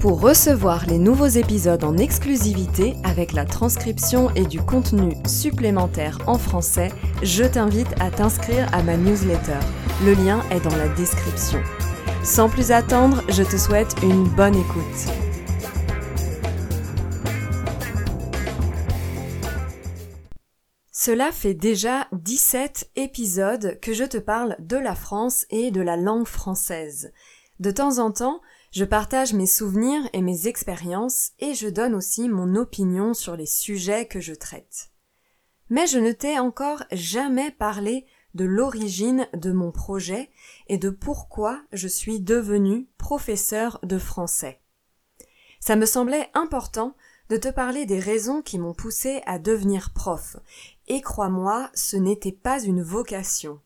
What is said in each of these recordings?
Pour recevoir les nouveaux épisodes en exclusivité avec la transcription et du contenu supplémentaire en français, je t'invite à t'inscrire à ma newsletter. Le lien est dans la description. Sans plus attendre, je te souhaite une bonne écoute. Cela fait déjà 17 épisodes que je te parle de la France et de la langue française. De temps en temps, je partage mes souvenirs et mes expériences et je donne aussi mon opinion sur les sujets que je traite. Mais je ne t'ai encore jamais parlé de l'origine de mon projet et de pourquoi je suis devenu professeur de français. Ça me semblait important de te parler des raisons qui m'ont poussé à devenir prof. Et crois-moi, ce n'était pas une vocation.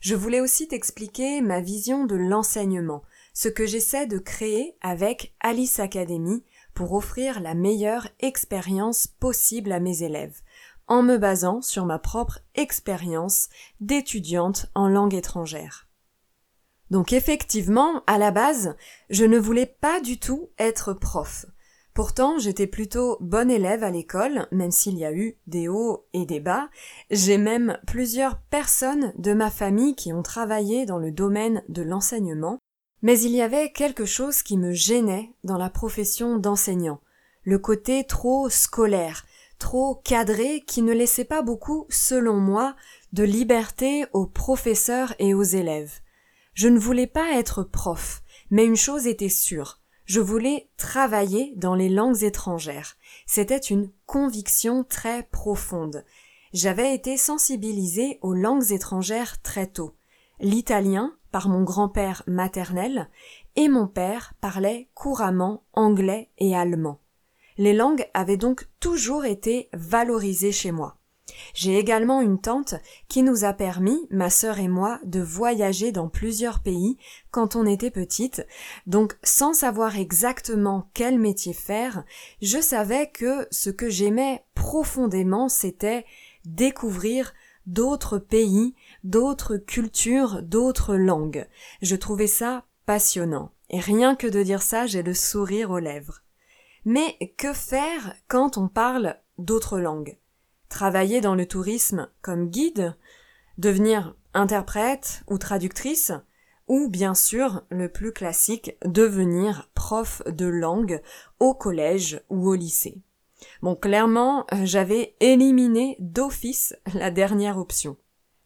Je voulais aussi t'expliquer ma vision de l'enseignement, ce que j'essaie de créer avec Alice Academy pour offrir la meilleure expérience possible à mes élèves, en me basant sur ma propre expérience d'étudiante en langue étrangère. Donc effectivement, à la base, je ne voulais pas du tout être prof. Pourtant, j'étais plutôt bonne élève à l'école, même s'il y a eu des hauts et des bas. J'ai même plusieurs personnes de ma famille qui ont travaillé dans le domaine de l'enseignement, mais il y avait quelque chose qui me gênait dans la profession d'enseignant, le côté trop scolaire, trop cadré qui ne laissait pas beaucoup, selon moi, de liberté aux professeurs et aux élèves. Je ne voulais pas être prof, mais une chose était sûre, je voulais travailler dans les langues étrangères. C'était une conviction très profonde. J'avais été sensibilisée aux langues étrangères très tôt. L'italien, par mon grand-père maternel, et mon père parlait couramment anglais et allemand. Les langues avaient donc toujours été valorisées chez moi. J'ai également une tante qui nous a permis, ma sœur et moi, de voyager dans plusieurs pays quand on était petite, donc sans savoir exactement quel métier faire, je savais que ce que j'aimais profondément c'était découvrir d'autres pays, d'autres cultures, d'autres langues. Je trouvais ça passionnant. Et rien que de dire ça, j'ai le sourire aux lèvres. Mais que faire quand on parle d'autres langues? Travailler dans le tourisme comme guide? Devenir interprète ou traductrice? Ou bien sûr, le plus classique, devenir prof de langue au collège ou au lycée? Bon, clairement, euh, j'avais éliminé d'office la dernière option.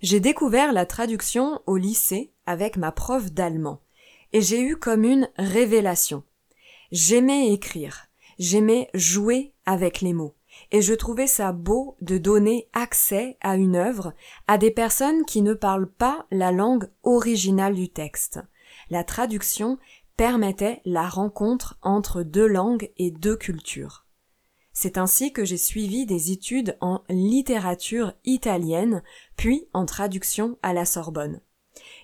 J'ai découvert la traduction au lycée avec ma prof d'allemand, et j'ai eu comme une révélation. J'aimais écrire, j'aimais jouer avec les mots, et je trouvais ça beau de donner accès à une œuvre à des personnes qui ne parlent pas la langue originale du texte. La traduction permettait la rencontre entre deux langues et deux cultures. C'est ainsi que j'ai suivi des études en littérature italienne, puis en traduction à la Sorbonne.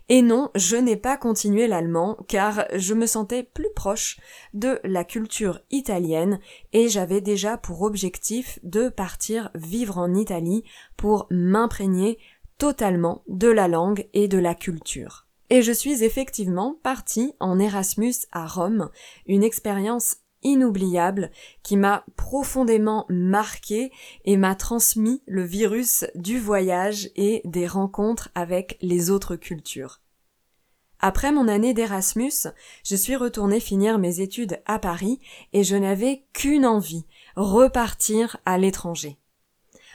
Et non, je n'ai pas continué l'allemand car je me sentais plus proche de la culture italienne et j'avais déjà pour objectif de partir vivre en Italie pour m'imprégner totalement de la langue et de la culture. Et je suis effectivement partie en Erasmus à Rome, une expérience inoubliable qui m'a profondément marqué et m'a transmis le virus du voyage et des rencontres avec les autres cultures. Après mon année d'Erasmus, je suis retournée finir mes études à Paris et je n'avais qu'une envie, repartir à l'étranger.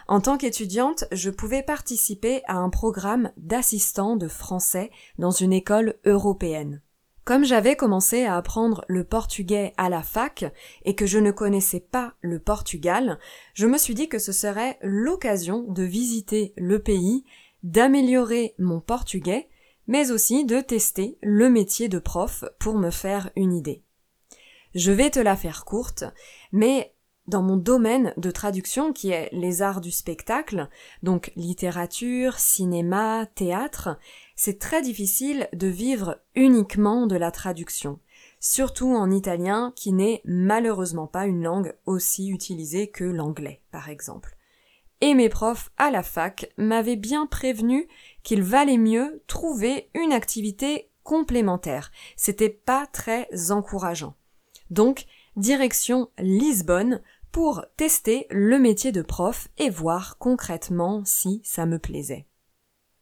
En tant qu'étudiante, je pouvais participer à un programme d'assistant de français dans une école européenne. Comme j'avais commencé à apprendre le portugais à la fac et que je ne connaissais pas le Portugal, je me suis dit que ce serait l'occasion de visiter le pays, d'améliorer mon portugais, mais aussi de tester le métier de prof pour me faire une idée. Je vais te la faire courte, mais dans mon domaine de traduction qui est les arts du spectacle, donc littérature, cinéma, théâtre, c'est très difficile de vivre uniquement de la traduction, surtout en italien qui n'est malheureusement pas une langue aussi utilisée que l'anglais, par exemple. Et mes profs à la fac m'avaient bien prévenu qu'il valait mieux trouver une activité complémentaire. C'était pas très encourageant. Donc, direction Lisbonne pour tester le métier de prof et voir concrètement si ça me plaisait.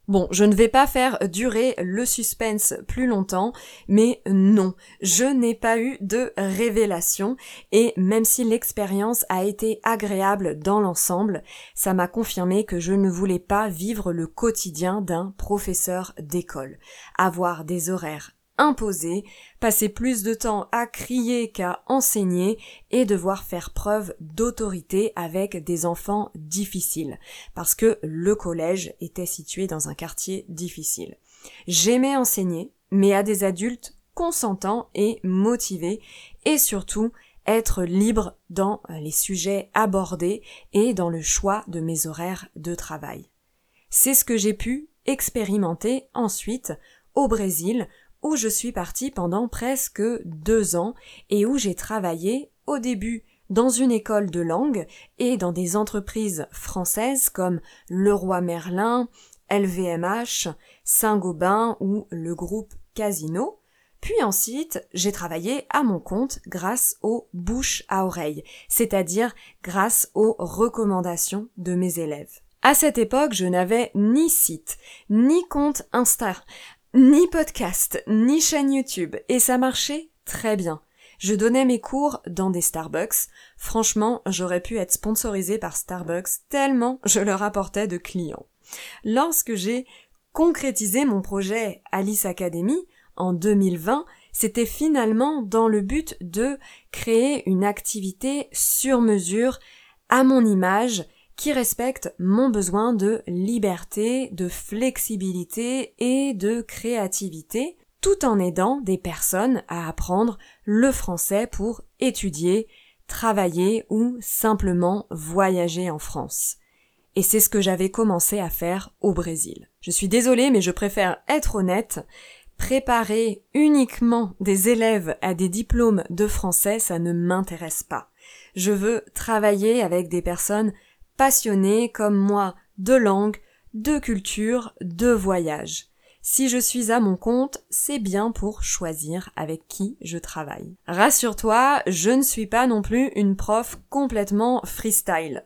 Bon, je ne vais pas faire durer le suspense plus longtemps, mais non, je n'ai pas eu de révélation, et même si l'expérience a été agréable dans l'ensemble, ça m'a confirmé que je ne voulais pas vivre le quotidien d'un professeur d'école, avoir des horaires imposer, passer plus de temps à crier qu'à enseigner et devoir faire preuve d'autorité avec des enfants difficiles, parce que le collège était situé dans un quartier difficile. J'aimais enseigner, mais à des adultes consentants et motivés, et surtout être libre dans les sujets abordés et dans le choix de mes horaires de travail. C'est ce que j'ai pu expérimenter ensuite au Brésil où je suis partie pendant presque deux ans et où j'ai travaillé au début dans une école de langue et dans des entreprises françaises comme Leroy Merlin, LVMH, Saint-Gobain ou le groupe Casino. Puis ensuite, j'ai travaillé à mon compte grâce aux bouches à oreille, c'est-à-dire grâce aux recommandations de mes élèves. À cette époque, je n'avais ni site, ni compte Insta, ni podcast, ni chaîne YouTube, et ça marchait très bien. Je donnais mes cours dans des Starbucks. Franchement, j'aurais pu être sponsorisée par Starbucks tellement je leur apportais de clients. Lorsque j'ai concrétisé mon projet Alice Academy en 2020, c'était finalement dans le but de créer une activité sur mesure à mon image qui respecte mon besoin de liberté, de flexibilité et de créativité, tout en aidant des personnes à apprendre le français pour étudier, travailler ou simplement voyager en France. Et c'est ce que j'avais commencé à faire au Brésil. Je suis désolée, mais je préfère être honnête. Préparer uniquement des élèves à des diplômes de français, ça ne m'intéresse pas. Je veux travailler avec des personnes passionné comme moi de langue, de culture, de voyage. Si je suis à mon compte, c'est bien pour choisir avec qui je travaille. Rassure-toi, je ne suis pas non plus une prof complètement freestyle.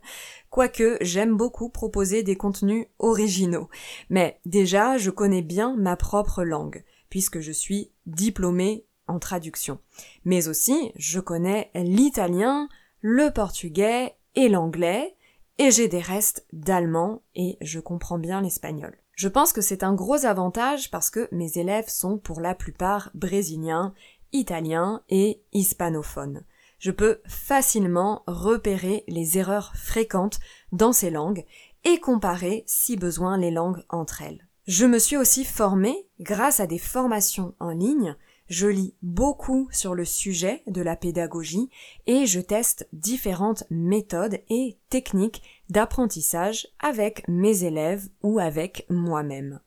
Quoique j'aime beaucoup proposer des contenus originaux. Mais déjà, je connais bien ma propre langue, puisque je suis diplômée en traduction. Mais aussi, je connais l'italien, le portugais et l'anglais, et j'ai des restes d'allemand et je comprends bien l'espagnol. Je pense que c'est un gros avantage parce que mes élèves sont pour la plupart brésiliens, italiens et hispanophones. Je peux facilement repérer les erreurs fréquentes dans ces langues et comparer si besoin les langues entre elles. Je me suis aussi formée grâce à des formations en ligne je lis beaucoup sur le sujet de la pédagogie et je teste différentes méthodes et techniques d'apprentissage avec mes élèves ou avec moi-même.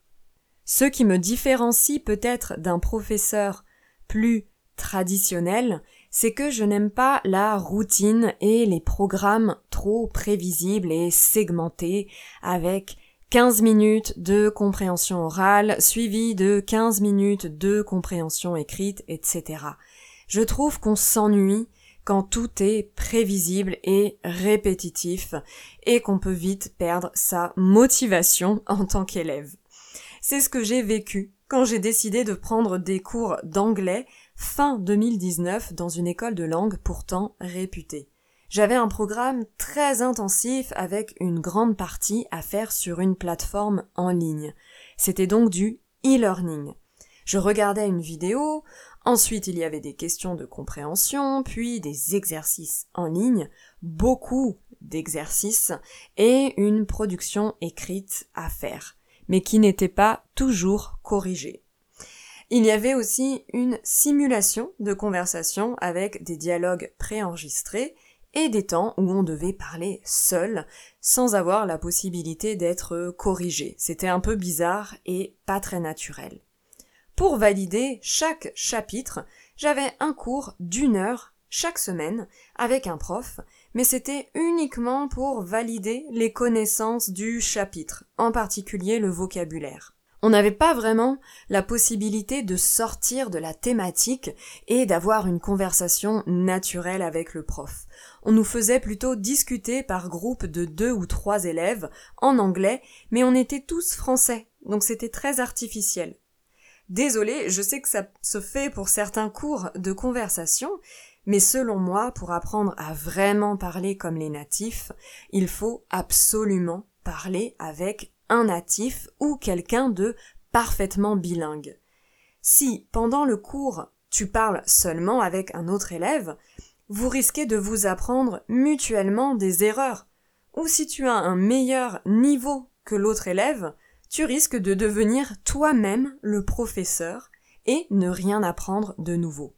Ce qui me différencie peut-être d'un professeur plus traditionnel, c'est que je n'aime pas la routine et les programmes trop prévisibles et segmentés avec 15 minutes de compréhension orale, suivi de 15 minutes de compréhension écrite, etc. Je trouve qu'on s'ennuie quand tout est prévisible et répétitif et qu'on peut vite perdre sa motivation en tant qu'élève. C'est ce que j'ai vécu quand j'ai décidé de prendre des cours d'anglais fin 2019 dans une école de langue pourtant réputée. J'avais un programme très intensif avec une grande partie à faire sur une plateforme en ligne. C'était donc du e-learning. Je regardais une vidéo, ensuite il y avait des questions de compréhension, puis des exercices en ligne, beaucoup d'exercices, et une production écrite à faire, mais qui n'était pas toujours corrigée. Il y avait aussi une simulation de conversation avec des dialogues préenregistrés et des temps où on devait parler seul, sans avoir la possibilité d'être corrigé. C'était un peu bizarre et pas très naturel. Pour valider chaque chapitre, j'avais un cours d'une heure chaque semaine avec un prof, mais c'était uniquement pour valider les connaissances du chapitre, en particulier le vocabulaire. On n'avait pas vraiment la possibilité de sortir de la thématique et d'avoir une conversation naturelle avec le prof. On nous faisait plutôt discuter par groupe de deux ou trois élèves en anglais, mais on était tous français, donc c'était très artificiel. Désolé, je sais que ça se fait pour certains cours de conversation, mais selon moi, pour apprendre à vraiment parler comme les natifs, il faut absolument parler avec natif ou quelqu'un de parfaitement bilingue. Si, pendant le cours, tu parles seulement avec un autre élève, vous risquez de vous apprendre mutuellement des erreurs. Ou si tu as un meilleur niveau que l'autre élève, tu risques de devenir toi-même le professeur et ne rien apprendre de nouveau.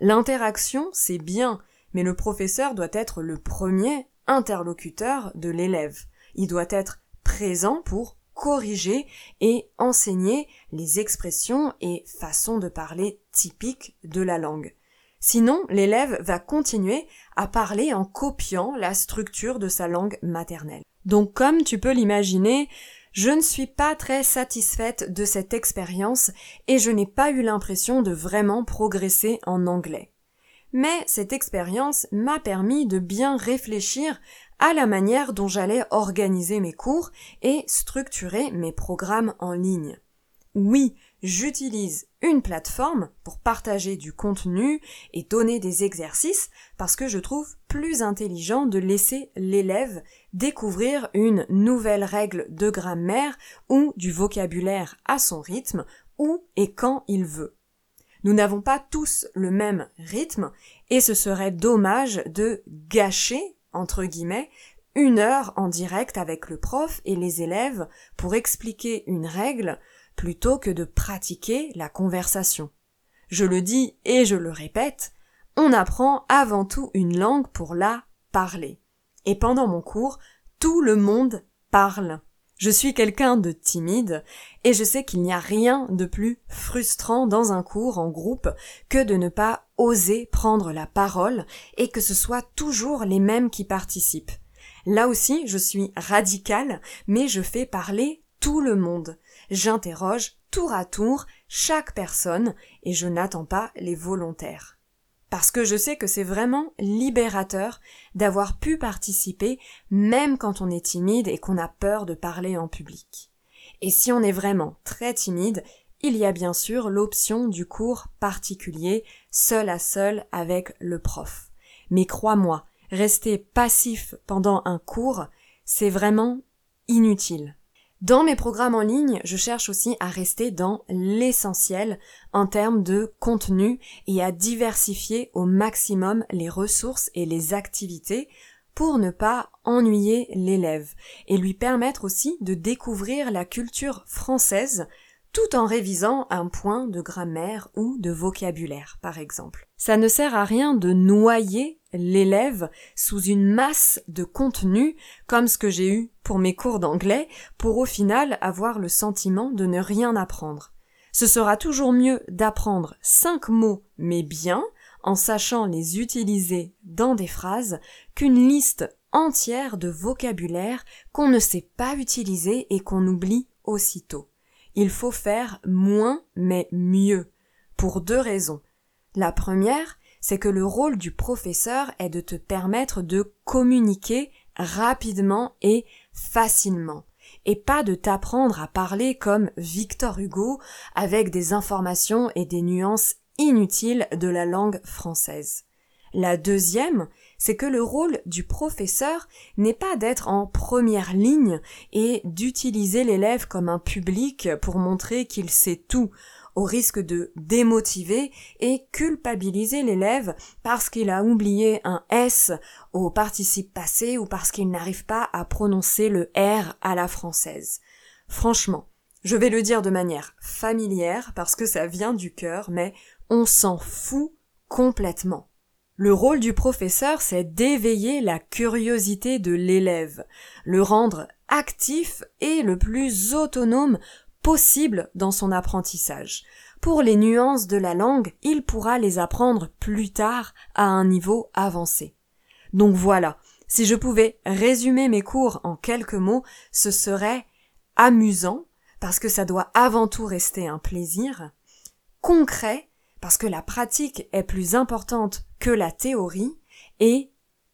L'interaction, c'est bien, mais le professeur doit être le premier interlocuteur de l'élève. Il doit être présent pour corriger et enseigner les expressions et façons de parler typiques de la langue. Sinon, l'élève va continuer à parler en copiant la structure de sa langue maternelle. Donc comme tu peux l'imaginer, je ne suis pas très satisfaite de cette expérience et je n'ai pas eu l'impression de vraiment progresser en anglais. Mais cette expérience m'a permis de bien réfléchir à la manière dont j'allais organiser mes cours et structurer mes programmes en ligne. Oui, j'utilise une plateforme pour partager du contenu et donner des exercices parce que je trouve plus intelligent de laisser l'élève découvrir une nouvelle règle de grammaire ou du vocabulaire à son rythme où et quand il veut. Nous n'avons pas tous le même rythme et ce serait dommage de gâcher entre guillemets, une heure en direct avec le prof et les élèves pour expliquer une règle plutôt que de pratiquer la conversation. Je le dis et je le répète, on apprend avant tout une langue pour la parler. Et pendant mon cours, tout le monde parle. Je suis quelqu'un de timide et je sais qu'il n'y a rien de plus frustrant dans un cours en groupe que de ne pas oser prendre la parole et que ce soit toujours les mêmes qui participent. Là aussi, je suis radicale, mais je fais parler tout le monde. J'interroge tour à tour chaque personne et je n'attends pas les volontaires parce que je sais que c'est vraiment libérateur d'avoir pu participer même quand on est timide et qu'on a peur de parler en public. Et si on est vraiment très timide, il y a bien sûr l'option du cours particulier, seul à seul avec le prof. Mais crois-moi, rester passif pendant un cours, c'est vraiment inutile. Dans mes programmes en ligne, je cherche aussi à rester dans l'essentiel en termes de contenu et à diversifier au maximum les ressources et les activités pour ne pas ennuyer l'élève et lui permettre aussi de découvrir la culture française tout en révisant un point de grammaire ou de vocabulaire, par exemple. Ça ne sert à rien de noyer l'élève sous une masse de contenu comme ce que j'ai eu pour mes cours d'anglais pour au final avoir le sentiment de ne rien apprendre. Ce sera toujours mieux d'apprendre cinq mots mais bien en sachant les utiliser dans des phrases qu'une liste entière de vocabulaire qu'on ne sait pas utiliser et qu'on oublie aussitôt il faut faire moins mais mieux, pour deux raisons. La première, c'est que le rôle du professeur est de te permettre de communiquer rapidement et facilement, et pas de t'apprendre à parler comme Victor Hugo avec des informations et des nuances inutiles de la langue française. La deuxième, c'est que le rôle du professeur n'est pas d'être en première ligne et d'utiliser l'élève comme un public pour montrer qu'il sait tout, au risque de démotiver et culpabiliser l'élève parce qu'il a oublié un S au participe passé ou parce qu'il n'arrive pas à prononcer le R à la française. Franchement, je vais le dire de manière familière parce que ça vient du cœur, mais on s'en fout complètement. Le rôle du professeur, c'est d'éveiller la curiosité de l'élève, le rendre actif et le plus autonome possible dans son apprentissage. Pour les nuances de la langue, il pourra les apprendre plus tard à un niveau avancé. Donc voilà, si je pouvais résumer mes cours en quelques mots, ce serait amusant, parce que ça doit avant tout rester un plaisir, concret, parce que la pratique est plus importante que la théorie, et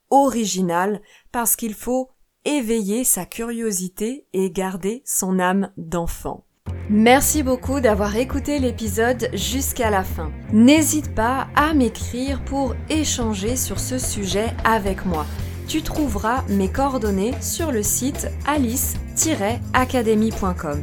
original, parce qu'il faut éveiller sa curiosité et garder son âme d'enfant. Merci beaucoup d'avoir écouté l'épisode jusqu'à la fin. N'hésite pas à m'écrire pour échanger sur ce sujet avec moi. Tu trouveras mes coordonnées sur le site alice-academy.com.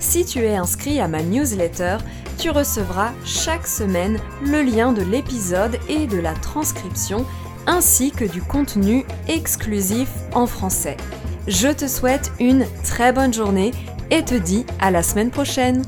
Si tu es inscrit à ma newsletter, tu recevras chaque semaine le lien de l'épisode et de la transcription ainsi que du contenu exclusif en français. Je te souhaite une très bonne journée et te dis à la semaine prochaine